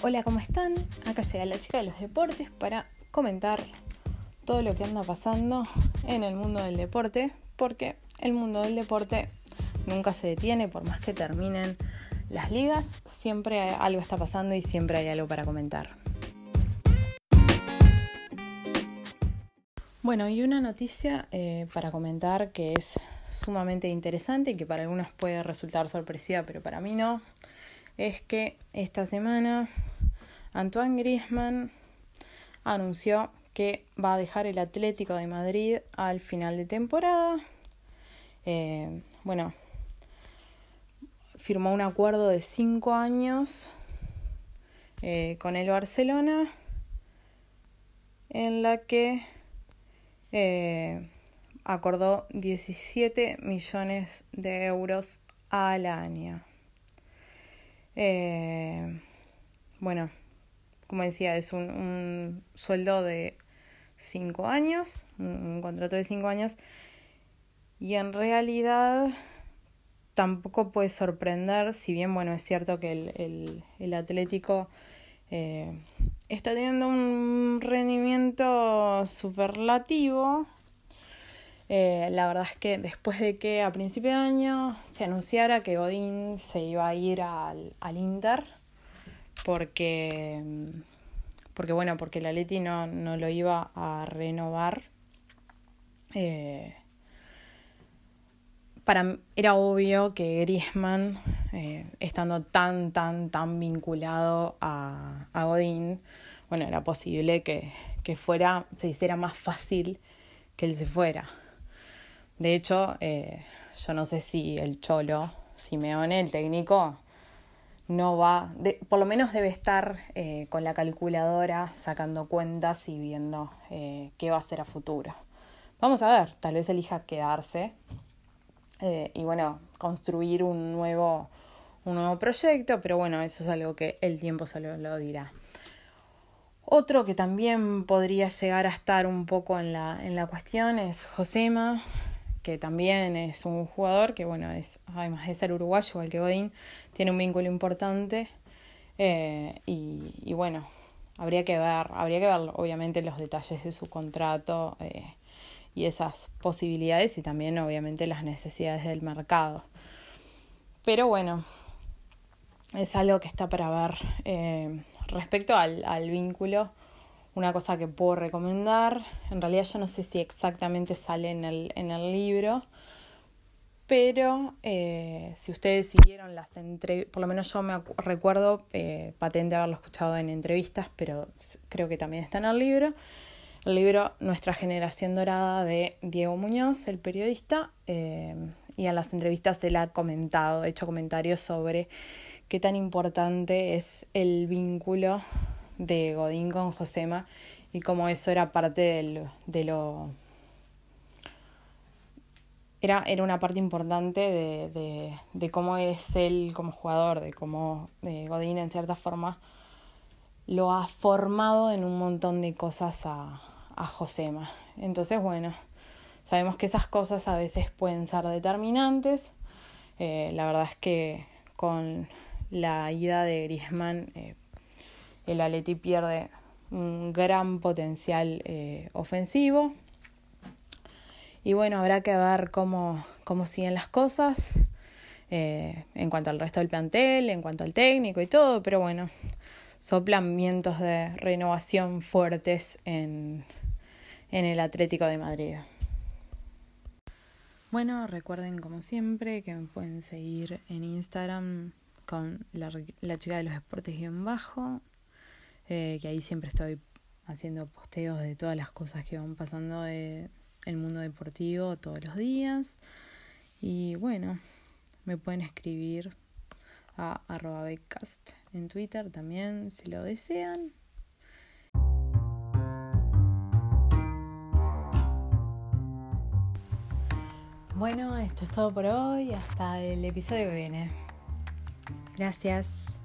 Hola, ¿cómo están? Acá llega la chica de los deportes para comentar todo lo que anda pasando en el mundo del deporte, porque el mundo del deporte nunca se detiene, por más que terminen las ligas, siempre algo está pasando y siempre hay algo para comentar. Bueno, y una noticia eh, para comentar que es sumamente interesante y que para algunos puede resultar sorpresiva, pero para mí no, es que esta semana Antoine Griezmann anunció que va a dejar el Atlético de Madrid al final de temporada. Eh, bueno, firmó un acuerdo de cinco años eh, con el Barcelona en la que eh, acordó 17 millones de euros al año. Eh, bueno, como decía, es un, sueldo de 5 años, un, contrato de 5 años, y en realidad tampoco puede sorprender, si bien, bueno, es cierto que el, el, Atlético eh, está teniendo un rendimiento superlativo, eh, la verdad es que después de que a principio de año se anunciara que Godín se iba a ir al, al Inter, porque, porque bueno, porque la Leti no, no lo iba a renovar. Eh, para, era obvio que Griezmann, eh, estando tan, tan, tan vinculado a, a Godín, bueno, era posible que, que fuera, se hiciera más fácil que él se fuera. De hecho, eh, yo no sé si el Cholo, Simeone, el técnico, no va, por lo menos debe estar eh, con la calculadora sacando cuentas y viendo eh, qué va a hacer a futuro. Vamos a ver, tal vez elija quedarse y bueno, construir un nuevo, un nuevo proyecto, pero bueno, eso es algo que el tiempo solo lo dirá. Otro que también podría llegar a estar un poco en la, en la cuestión es Josema, que también es un jugador que, bueno, es, además de ser uruguayo, igual que Godín, tiene un vínculo importante. Eh, y, bueno, habría que ver, habría que ver obviamente los detalles de su contrato eh, y esas posibilidades y también obviamente las necesidades del mercado. Pero bueno, es algo que está para ver. Eh, respecto al, al vínculo, una cosa que puedo recomendar, en realidad yo no sé si exactamente sale en el, en el libro, pero eh, si ustedes siguieron las entrevistas, por lo menos yo me recuerdo eh, patente haberlo escuchado en entrevistas, pero creo que también está en el libro. El libro Nuestra generación dorada de Diego Muñoz, el periodista, eh, y en las entrevistas él ha comentado, hecho comentarios sobre qué tan importante es el vínculo de Godín con Josema y como eso era parte de lo... Era, era una parte importante de, de, de cómo es él como jugador, de cómo Godín en cierta forma lo ha formado en un montón de cosas a, a Josema. Entonces, bueno, sabemos que esas cosas a veces pueden ser determinantes. Eh, la verdad es que con la ida de Griezmann eh, el Atleti pierde un gran potencial eh, ofensivo. Y bueno, habrá que ver cómo, cómo siguen las cosas eh, en cuanto al resto del plantel, en cuanto al técnico y todo, pero bueno, soplan vientos de renovación fuertes en, en el Atlético de Madrid. Bueno, recuerden como siempre que me pueden seguir en Instagram con la, la chica de los deportes guion bajo eh, que ahí siempre estoy haciendo posteos de todas las cosas que van pasando en el mundo deportivo todos los días. Y bueno, me pueden escribir a arroba becast en Twitter también si lo desean. Bueno, esto es todo por hoy. Hasta el episodio que viene. Gracias.